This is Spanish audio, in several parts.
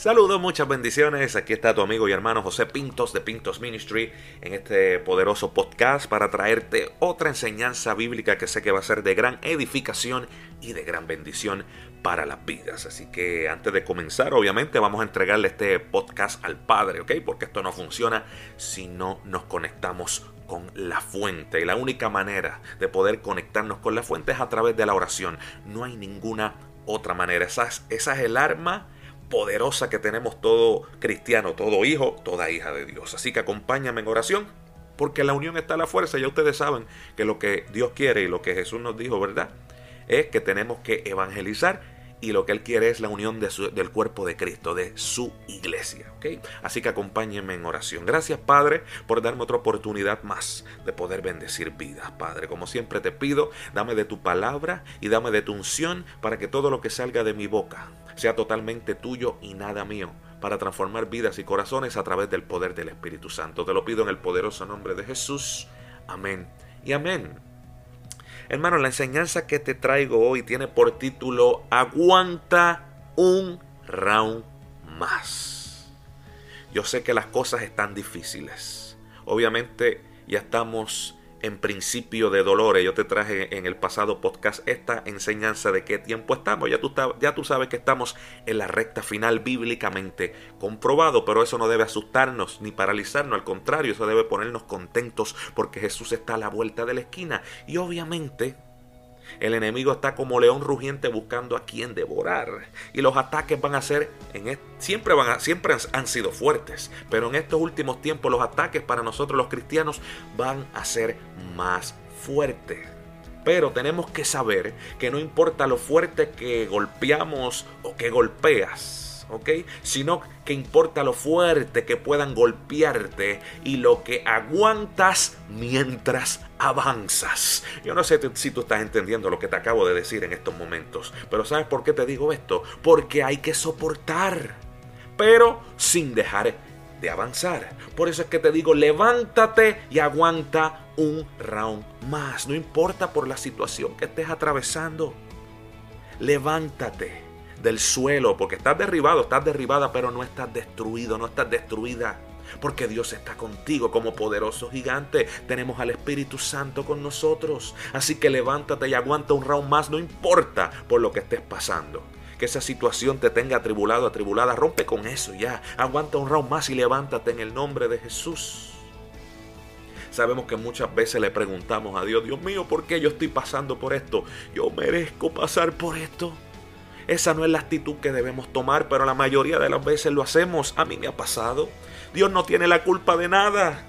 Saludos, muchas bendiciones. Aquí está tu amigo y hermano José Pintos de Pintos Ministry en este poderoso podcast para traerte otra enseñanza bíblica que sé que va a ser de gran edificación y de gran bendición para las vidas. Así que antes de comenzar, obviamente vamos a entregarle este podcast al Padre, ¿ok? Porque esto no funciona si no nos conectamos con la fuente. Y la única manera de poder conectarnos con la fuente es a través de la oración. No hay ninguna otra manera. Esa es, esa es el arma poderosa que tenemos todo cristiano, todo hijo, toda hija de Dios. Así que acompáñame en oración, porque la unión está la fuerza. Ya ustedes saben que lo que Dios quiere y lo que Jesús nos dijo, ¿verdad? Es que tenemos que evangelizar y lo que Él quiere es la unión del cuerpo de Cristo, de su iglesia. ¿okay? Así que acompáñenme en oración. Gracias Padre por darme otra oportunidad más de poder bendecir vidas, Padre. Como siempre te pido, dame de tu palabra y dame de tu unción para que todo lo que salga de mi boca sea totalmente tuyo y nada mío, para transformar vidas y corazones a través del poder del Espíritu Santo. Te lo pido en el poderoso nombre de Jesús. Amén y amén. Hermano, la enseñanza que te traigo hoy tiene por título Aguanta un round más. Yo sé que las cosas están difíciles. Obviamente ya estamos en principio de dolores. Yo te traje en el pasado podcast esta enseñanza de qué tiempo estamos. Ya tú, ya tú sabes que estamos en la recta final bíblicamente comprobado, pero eso no debe asustarnos ni paralizarnos. Al contrario, eso debe ponernos contentos porque Jesús está a la vuelta de la esquina. Y obviamente el enemigo está como león rugiente buscando a quien devorar. Y los ataques van a ser, en siempre, van siempre han, sido fuertes, pero en estos últimos tiempos los ataques para nosotros los cristianos van a ser más fuertes. Pero tenemos que saber que no importa lo fuerte que golpeamos o que golpeas, ¿ok? Sino que importa lo fuerte que puedan golpearte y lo que aguantas mientras avanzas. Yo no sé si tú estás entendiendo lo que te acabo de decir en estos momentos, pero ¿sabes por qué te digo esto? Porque hay que soportar, pero sin dejar de avanzar. Por eso es que te digo, levántate y aguanta un round más. No importa por la situación que estés atravesando. Levántate del suelo, porque estás derribado, estás derribada, pero no estás destruido, no estás destruida. Porque Dios está contigo como poderoso gigante. Tenemos al Espíritu Santo con nosotros. Así que levántate y aguanta un round más, no importa por lo que estés pasando. Que esa situación te tenga atribulado, atribulada, rompe con eso ya. Aguanta un round más y levántate en el nombre de Jesús. Sabemos que muchas veces le preguntamos a Dios, Dios mío, ¿por qué yo estoy pasando por esto? Yo merezco pasar por esto. Esa no es la actitud que debemos tomar, pero la mayoría de las veces lo hacemos. A mí me ha pasado. Dios no tiene la culpa de nada.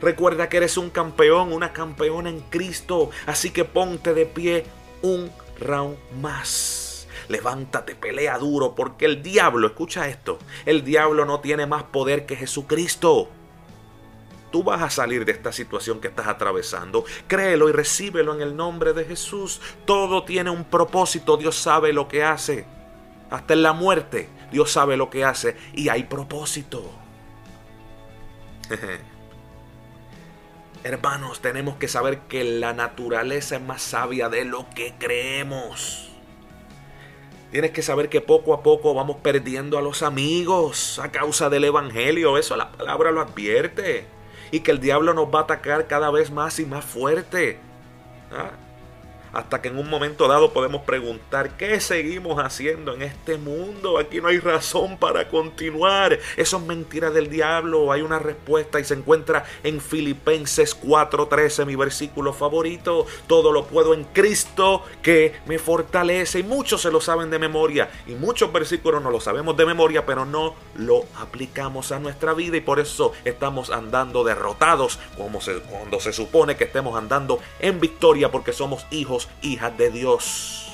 Recuerda que eres un campeón, una campeona en Cristo. Así que ponte de pie un round más. Levántate, pelea duro, porque el diablo, escucha esto, el diablo no tiene más poder que Jesucristo. Tú vas a salir de esta situación que estás atravesando. Créelo y recíbelo en el nombre de Jesús. Todo tiene un propósito. Dios sabe lo que hace. Hasta en la muerte, Dios sabe lo que hace y hay propósito. Hermanos, tenemos que saber que la naturaleza es más sabia de lo que creemos. Tienes que saber que poco a poco vamos perdiendo a los amigos a causa del Evangelio. Eso la palabra lo advierte y que el diablo nos va a atacar cada vez más y más fuerte. ¿Ah? Hasta que en un momento dado podemos preguntar, ¿qué seguimos haciendo en este mundo? Aquí no hay razón para continuar. Eso es mentira del diablo. Hay una respuesta y se encuentra en Filipenses 4:13, mi versículo favorito. Todo lo puedo en Cristo que me fortalece. Y muchos se lo saben de memoria. Y muchos versículos no lo sabemos de memoria, pero no lo aplicamos a nuestra vida. Y por eso estamos andando derrotados, cuando se supone que estemos andando en victoria porque somos hijos hijas de Dios.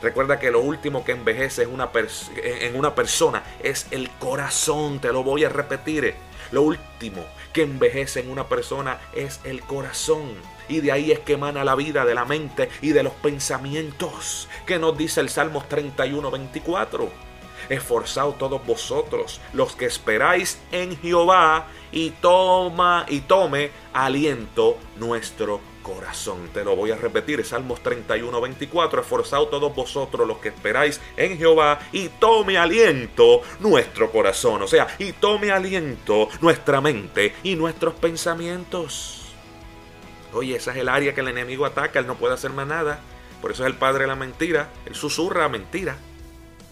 Recuerda que lo último que envejece en una, en una persona es el corazón, te lo voy a repetir. Lo último que envejece en una persona es el corazón. Y de ahí es que emana la vida de la mente y de los pensamientos, que nos dice el Salmos 31, 24 esforzaos todos vosotros, los que esperáis en Jehová, y toma y tome aliento nuestro corazón. Te lo voy a repetir, Salmos 31, 24, esforzaos todos vosotros, los que esperáis en Jehová, y tome aliento nuestro corazón, o sea, y tome aliento nuestra mente y nuestros pensamientos. Oye, esa es el área que el enemigo ataca, él no puede hacer más nada. Por eso es el padre de la mentira, él susurra mentira,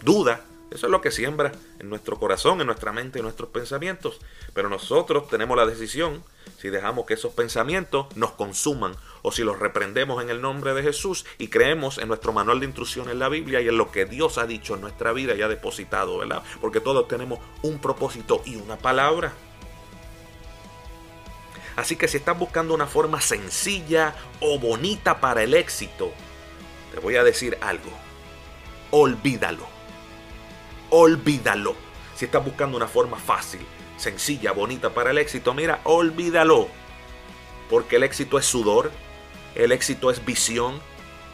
duda, eso es lo que siembra en nuestro corazón, en nuestra mente, en nuestros pensamientos. Pero nosotros tenemos la decisión si dejamos que esos pensamientos nos consuman o si los reprendemos en el nombre de Jesús y creemos en nuestro manual de instrucciones en la Biblia y en lo que Dios ha dicho en nuestra vida y ha depositado, ¿verdad? Porque todos tenemos un propósito y una palabra. Así que si estás buscando una forma sencilla o bonita para el éxito, te voy a decir algo. Olvídalo olvídalo. Si estás buscando una forma fácil, sencilla, bonita para el éxito, mira, olvídalo. Porque el éxito es sudor, el éxito es visión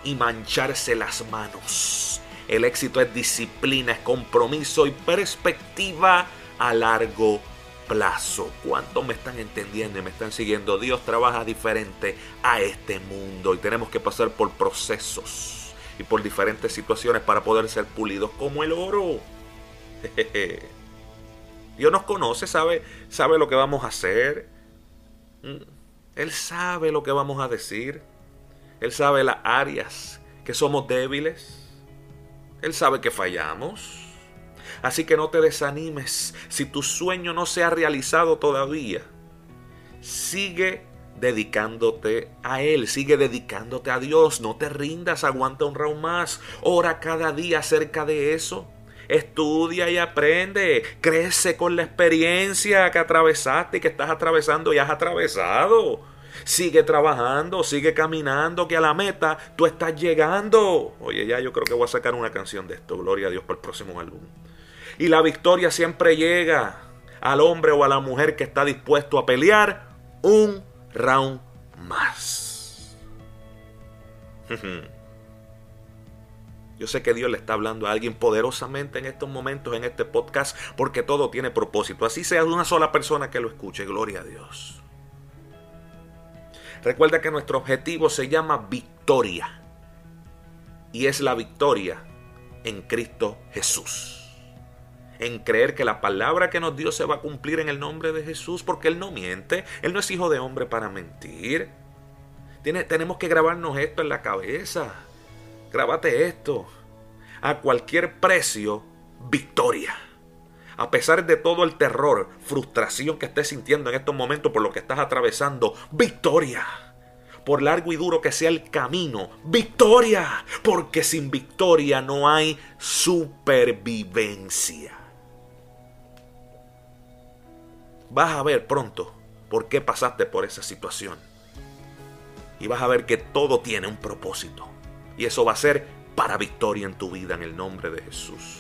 y mancharse las manos. El éxito es disciplina, es compromiso y perspectiva a largo plazo. ¿Cuántos me están entendiendo y me están siguiendo? Dios trabaja diferente a este mundo y tenemos que pasar por procesos y por diferentes situaciones para poder ser pulidos como el oro. Dios nos conoce, sabe, sabe lo que vamos a hacer. Mm. Él sabe lo que vamos a decir. Él sabe las áreas que somos débiles. Él sabe que fallamos. Así que no te desanimes si tu sueño no se ha realizado todavía. Sigue dedicándote a Él, sigue dedicándote a Dios, no te rindas, aguanta un round más, ora cada día acerca de eso. Estudia y aprende. Crece con la experiencia que atravesaste y que estás atravesando y has atravesado. Sigue trabajando, sigue caminando, que a la meta tú estás llegando. Oye, ya yo creo que voy a sacar una canción de esto. Gloria a Dios por el próximo álbum. Y la victoria siempre llega al hombre o a la mujer que está dispuesto a pelear un round más. Yo sé que Dios le está hablando a alguien poderosamente en estos momentos, en este podcast, porque todo tiene propósito. Así sea de una sola persona que lo escuche. Gloria a Dios. Recuerda que nuestro objetivo se llama victoria. Y es la victoria en Cristo Jesús. En creer que la palabra que nos dio se va a cumplir en el nombre de Jesús, porque Él no miente. Él no es hijo de hombre para mentir. Tenemos que grabarnos esto en la cabeza. Grábate esto. A cualquier precio, victoria. A pesar de todo el terror, frustración que estés sintiendo en estos momentos por lo que estás atravesando, victoria. Por largo y duro que sea el camino, victoria. Porque sin victoria no hay supervivencia. Vas a ver pronto por qué pasaste por esa situación. Y vas a ver que todo tiene un propósito. Y eso va a ser para victoria en tu vida en el nombre de Jesús.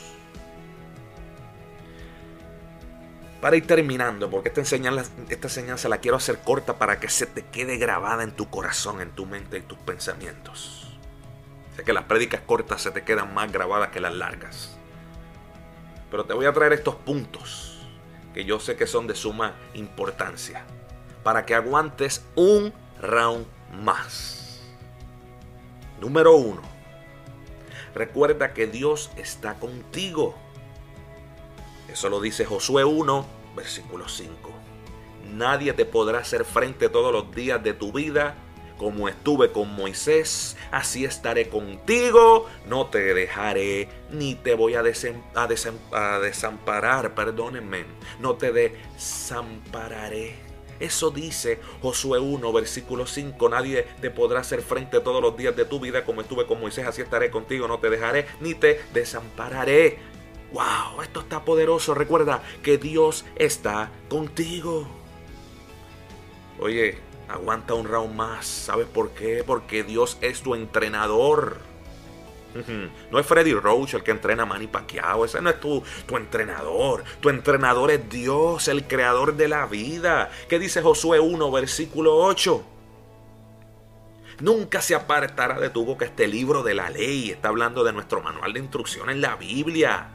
Para ir terminando, porque esta enseñanza, esta enseñanza la quiero hacer corta para que se te quede grabada en tu corazón, en tu mente y tus pensamientos. Sé que las prédicas cortas se te quedan más grabadas que las largas. Pero te voy a traer estos puntos que yo sé que son de suma importancia para que aguantes un round más. Número uno, recuerda que Dios está contigo. Eso lo dice Josué 1, versículo 5. Nadie te podrá hacer frente todos los días de tu vida. Como estuve con Moisés, así estaré contigo. No te dejaré ni te voy a, desamparar. Perdónenme. No te desampararé. Eso dice Josué 1, versículo 5. Nadie te podrá hacer frente todos los días de tu vida como estuve con Moisés, así estaré contigo, no te dejaré ni te desampararé. ¡Wow! Esto está poderoso. Recuerda que Dios está contigo. Oye, aguanta un round más. ¿Sabes por qué? Porque Dios es tu entrenador. No es Freddy Roach el que entrena a Manny Pacquiao. Ese no es tu, tu entrenador. Tu entrenador es Dios, el creador de la vida. ¿Qué dice Josué 1, versículo 8? Nunca se apartará de tu boca este libro de la ley. Está hablando de nuestro manual de instrucción en la Biblia.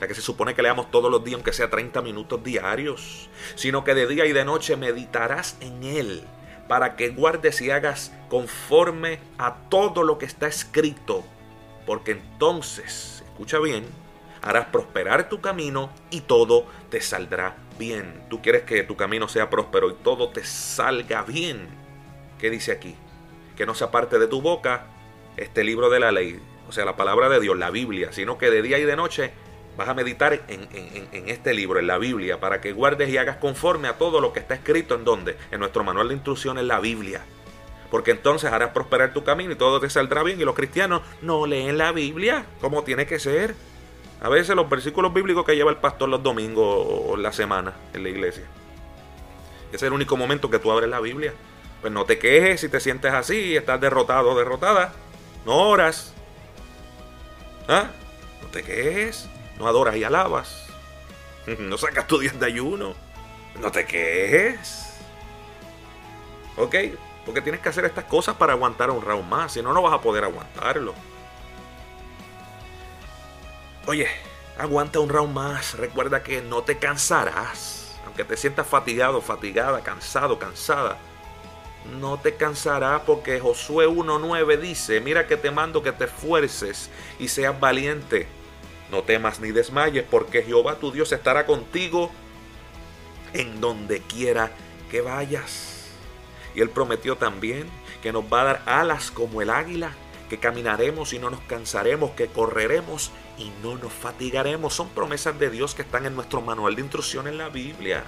La que se supone que leamos todos los días, aunque sea 30 minutos diarios. Sino que de día y de noche meditarás en él para que guardes y hagas conforme a todo lo que está escrito. Porque entonces, escucha bien, harás prosperar tu camino y todo te saldrá bien. Tú quieres que tu camino sea próspero y todo te salga bien. ¿Qué dice aquí? Que no se aparte de tu boca este libro de la ley, o sea, la palabra de Dios, la Biblia, sino que de día y de noche vas a meditar en, este libro, en la Biblia, para que guardes y hagas conforme a todo lo que está escrito en donde, en nuestro manual de instrucciones, la Biblia. Porque entonces harás prosperar tu camino y todo te saldrá bien. Y los cristianos no leen la Biblia como tiene que ser. A veces los versículos bíblicos que lleva el pastor los domingos o la semana en la iglesia. Ese es el único momento que tú abres la Biblia. Pues no te quejes si te sientes así y estás derrotado o derrotada. No oras. ¿Ah? No te quejes no adoras y alabas, no sacas tu día de ayuno, no te quejes. ¿Ok? Porque tienes que hacer estas cosas para aguantar un round más, si no, no vas a poder aguantarlo. Oye, aguanta un round más, recuerda que no te cansarás, aunque te sientas fatigado, fatigada, cansado, cansada. No te cansarás porque Josué 1.9 dice, mira que te mando que te esfuerces y seas valiente. No temas ni desmayes, porque Jehová tu Dios estará contigo en donde quiera que vayas. Y él prometió también que nos va a dar alas como el águila, que caminaremos y no nos cansaremos, que correremos y no nos fatigaremos. Son promesas de Dios que están en nuestro manual de instrucción en la Biblia.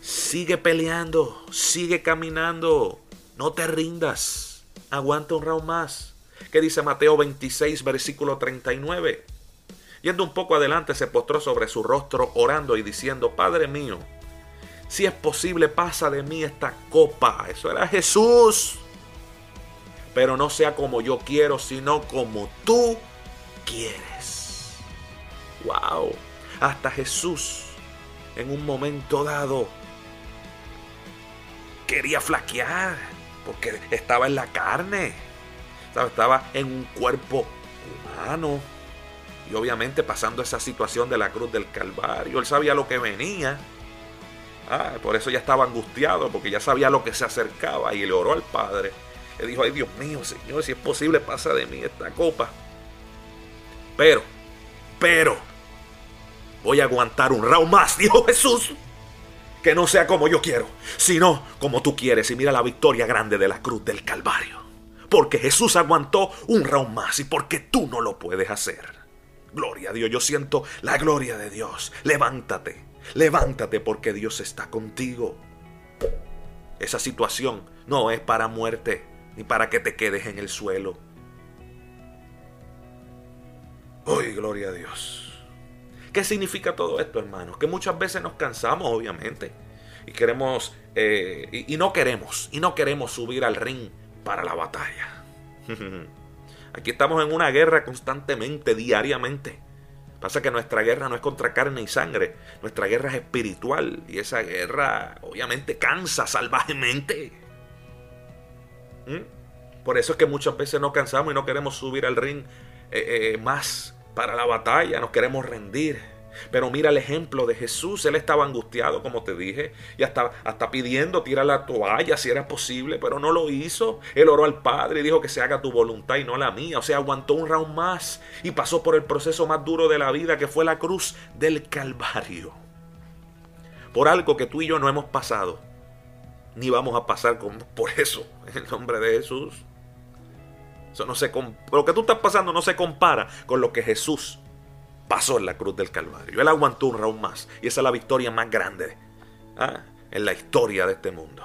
Sigue peleando, sigue caminando, no te rindas aguanta un round más. ¿Qué dice Mateo 26, versículo 39? Yendo un poco adelante, se postró sobre su rostro orando y diciendo, Padre mío, si es posible, pasa de mí esta copa. Eso era Jesús. Pero no sea como yo quiero, sino como tú quieres. Wow. Hasta Jesús, en un momento dado, quería flaquear porque estaba en la carne, estaba en un cuerpo humano. Y obviamente pasando esa situación de la cruz del Calvario, él sabía lo que venía. Ah, por eso ya estaba angustiado, porque ya sabía lo que se acercaba y le oró al Padre. Le dijo, ay Dios mío, Señor, si es posible, pasa de mí esta copa. Pero, pero, voy a aguantar un round más, dijo Jesús que no sea como yo quiero, sino como tú quieres. Y mira la victoria grande de la cruz del Calvario. Porque Jesús aguantó un round más y porque tú no lo puedes hacer. Gloria a Dios, yo siento la gloria de Dios. Levántate, levántate porque Dios está contigo. Esa situación no es para muerte ni para que te quedes en el suelo. Hoy, gloria a Dios. ¿Qué significa todo esto, hermanos? Que muchas veces nos cansamos, obviamente, y queremos, eh, y, no queremos, y no queremos subir al ring para la batalla. Aquí estamos en una guerra constantemente, diariamente. Pasa que nuestra guerra no es contra carne y sangre, nuestra guerra es espiritual y esa guerra obviamente cansa salvajemente. ¿Mm? Por eso es que muchas veces nos cansamos y no queremos subir al ring eh, eh, más para la batalla, nos queremos rendir. Pero mira el ejemplo de Jesús, él estaba angustiado, como te dije, y hasta, pidiendo tirar la toalla si era posible, pero no lo hizo. Él oró al Padre y dijo que se haga tu voluntad y no la mía. O sea, aguantó un round más y pasó por el proceso más duro de la vida, que fue la cruz del Calvario. Por algo que tú y yo no hemos pasado, ni vamos a pasar por eso, en el nombre de Jesús no se lo que tú estás pasando no se compara con lo que Jesús pasó en la cruz del Calvario. Él aguantó un round más. Y esa es la victoria más grande ¿ah? en la historia de este mundo.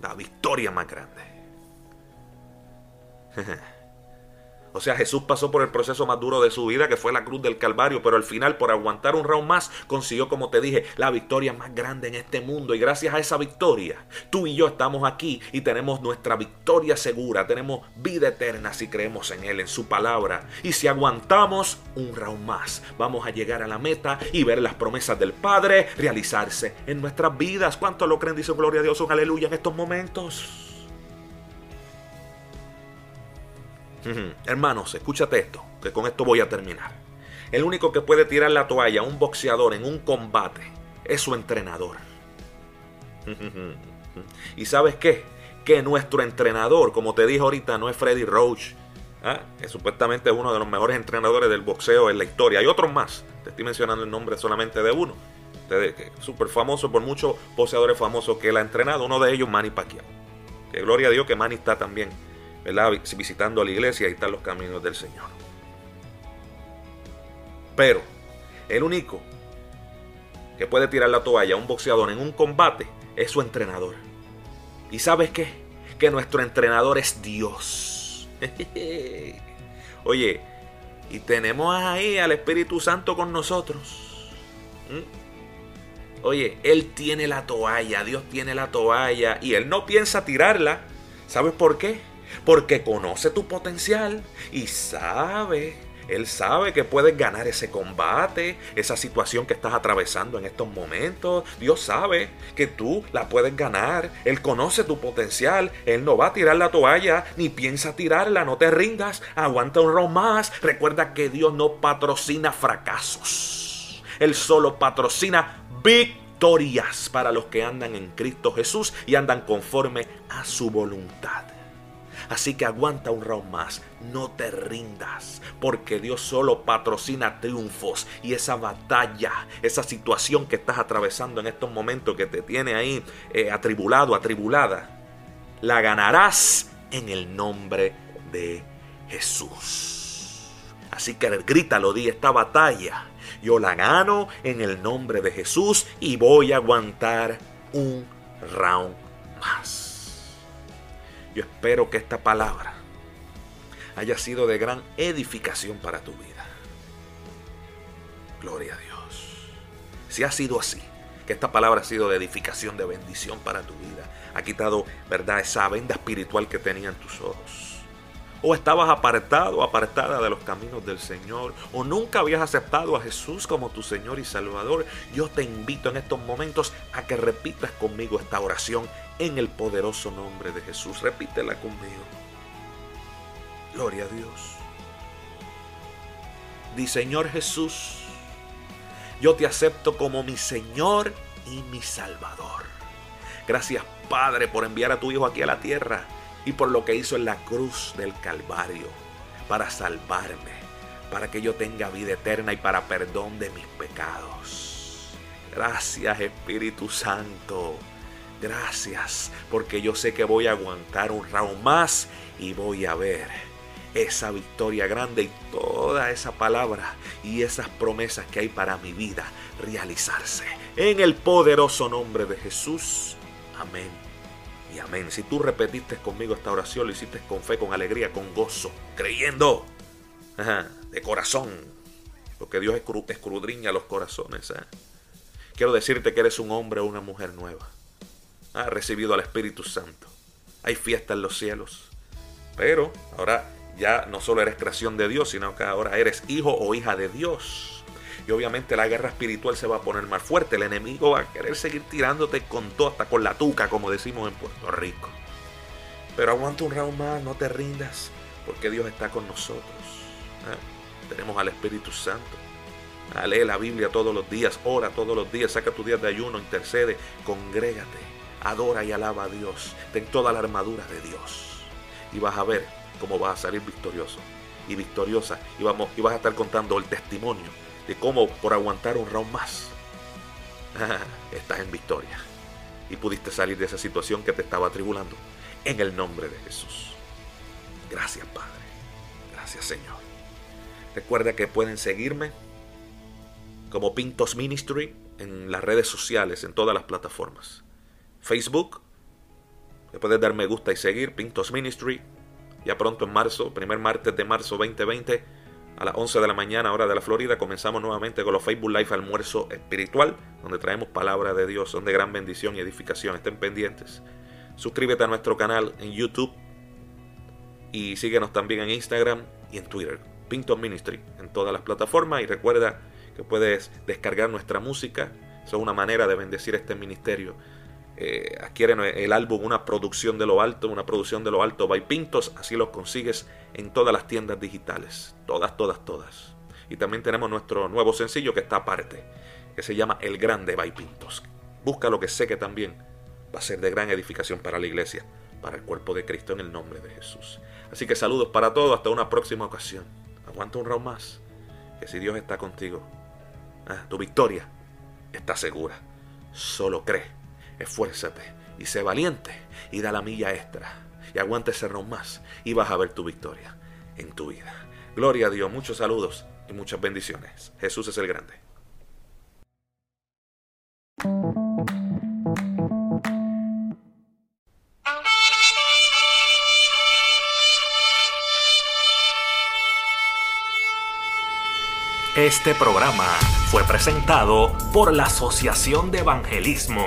La victoria más grande. O sea, Jesús pasó por el proceso más duro de su vida, que fue la cruz del Calvario, pero al final, por aguantar un round más, consiguió, como te dije, la victoria más grande en este mundo. Y gracias a esa victoria, tú y yo estamos aquí y tenemos nuestra victoria segura, tenemos vida eterna si creemos en Él, en su palabra. Y si aguantamos un round más, vamos a llegar a la meta y ver las promesas del Padre realizarse en nuestras vidas. ¿Cuánto lo creen? Dice gloria a Dios, un aleluya en estos momentos. Hermanos, escúchate esto, que con esto voy a terminar. El único que puede tirar la toalla a un boxeador en un combate es su entrenador. ¿Y sabes qué? Que nuestro entrenador, como te dije ahorita, no es Freddy Roach, ¿ah? que supuestamente es uno de los mejores entrenadores del boxeo en la historia. Hay otros más, te estoy mencionando el nombre solamente de uno. Súper famoso por muchos boxeadores famosos que él ha entrenado. Uno de ellos, Manny Pacquiao. Que gloria a Dios que Manny está también visitando la iglesia y están los caminos del Señor. Pero el único que puede tirar la toalla a un boxeador en un combate es su entrenador. ¿Y sabes qué? Que nuestro entrenador es Dios. Oye, y tenemos ahí al Espíritu Santo con nosotros. ¿Mm? Oye, Él tiene la toalla, Dios tiene la toalla y Él no piensa tirarla. ¿Sabes por qué? Porque conoce tu potencial y sabe, Él sabe que puedes ganar ese combate, esa situación que estás atravesando en estos momentos. Dios sabe que tú la puedes ganar. Él conoce tu potencial. Él no va a tirar la toalla ni piensa tirarla. No te rindas. Aguanta un round más. Recuerda que Dios no patrocina fracasos. Él solo patrocina victorias para los que andan en Cristo Jesús y andan conforme a su voluntad. Así que aguanta un round más, no te rindas, porque Dios solo patrocina triunfos y esa batalla, esa situación que estás atravesando en estos momentos que te tiene ahí eh, atribulado, atribulada, la ganarás en el nombre de Jesús. Así que grítalo, di esta batalla. Yo la gano en el nombre de Jesús y voy a aguantar un round más. Yo espero que esta palabra haya sido de gran edificación para tu vida. Gloria a Dios. Si ha sido así, que esta palabra ha sido de edificación, de bendición para tu vida, ha quitado, ¿verdad?, esa venda espiritual que tenían tus ojos o estabas apartado, apartada de los caminos del Señor, o nunca habías aceptado a Jesús como tu Señor y Salvador, yo te invito en estos momentos a que repitas conmigo esta oración en el poderoso nombre de Jesús. Repítela conmigo. Gloria a Dios. Di Señor Jesús, yo te acepto como mi Señor y mi Salvador. Gracias Padre por enviar a tu Hijo aquí a la tierra y por lo que hizo en la cruz del Calvario para salvarme, para que yo tenga vida eterna y para perdón de mis pecados. Gracias Espíritu Santo. Gracias, porque yo sé que voy a aguantar un round más y voy a ver esa victoria grande y toda esa palabra y esas promesas que hay para mi vida realizarse. En el poderoso nombre de Jesús. Amén y amén. Si tú repetiste conmigo esta oración, lo hiciste con fe, con alegría, con gozo, creyendo, de corazón, porque Dios escudriña los corazones. ¿eh? Quiero decirte que eres un hombre o una mujer nueva. Has recibido al Espíritu Santo. Hay fiesta en los cielos. Pero ahora ya no solo eres creación de Dios, sino que ahora eres hijo o hija de Dios. Y obviamente la guerra espiritual se va a poner más fuerte. El enemigo va a querer seguir tirándote con todo, hasta con la tuca, como decimos en Puerto Rico. Pero aguanta un round más, no te rindas, porque Dios está con nosotros. ¿eh? Tenemos al Espíritu Santo. Ah, lee la Biblia todos los días, ora todos los días, saca tu día de ayuno, intercede, congrégate, adora y alaba a Dios. Ten toda la armadura de Dios. Y vas a ver cómo vas a salir victorioso y victoriosa. Y, vamos, y vas a estar contando el testimonio de cómo por aguantar un round más estás en victoria y pudiste salir de esa situación que te estaba atribulando en el nombre de Jesús. Gracias Padre, gracias Señor. Recuerda que pueden seguirme como Pintos Ministry en las redes sociales, en todas las plataformas. Facebook, le puedes dar me gusta y seguir, Pintos Ministry. Ya pronto en marzo, primer martes de marzo 2020, a las 11 de la mañana, hora de la Florida, comenzamos nuevamente con los Facebook Live Almuerzo Espiritual, donde traemos palabra de Dios, son de gran bendición y edificación. Estén pendientes. Suscríbete a nuestro canal en YouTube y síguenos también en Instagram y en Twitter. Pinto Ministry en todas las plataformas y recuerda que puedes descargar nuestra música. Eso es una manera de bendecir este ministerio. Eh, adquieren el álbum Una producción de lo alto, una producción de lo alto by Pintos, así los consigues en todas las tiendas digitales, todas, todas, todas. Y también tenemos nuestro nuevo sencillo que está aparte, que se llama El Grande by Pintos. Busca lo que sé que también va a ser de gran edificación para la iglesia, para el cuerpo de Cristo en el nombre de Jesús. Así que saludos para todos, hasta una próxima ocasión. Aguanta un round más, que si Dios está contigo, ah, tu victoria está segura. Solo cree, esfuérzate y sé valiente y da la milla extra. Y aguanta ese más y vas a ver tu victoria en tu vida. Gloria a Dios, muchos saludos y muchas bendiciones. Jesús es el grande. Este programa fue presentado por la Asociación de Evangelismo.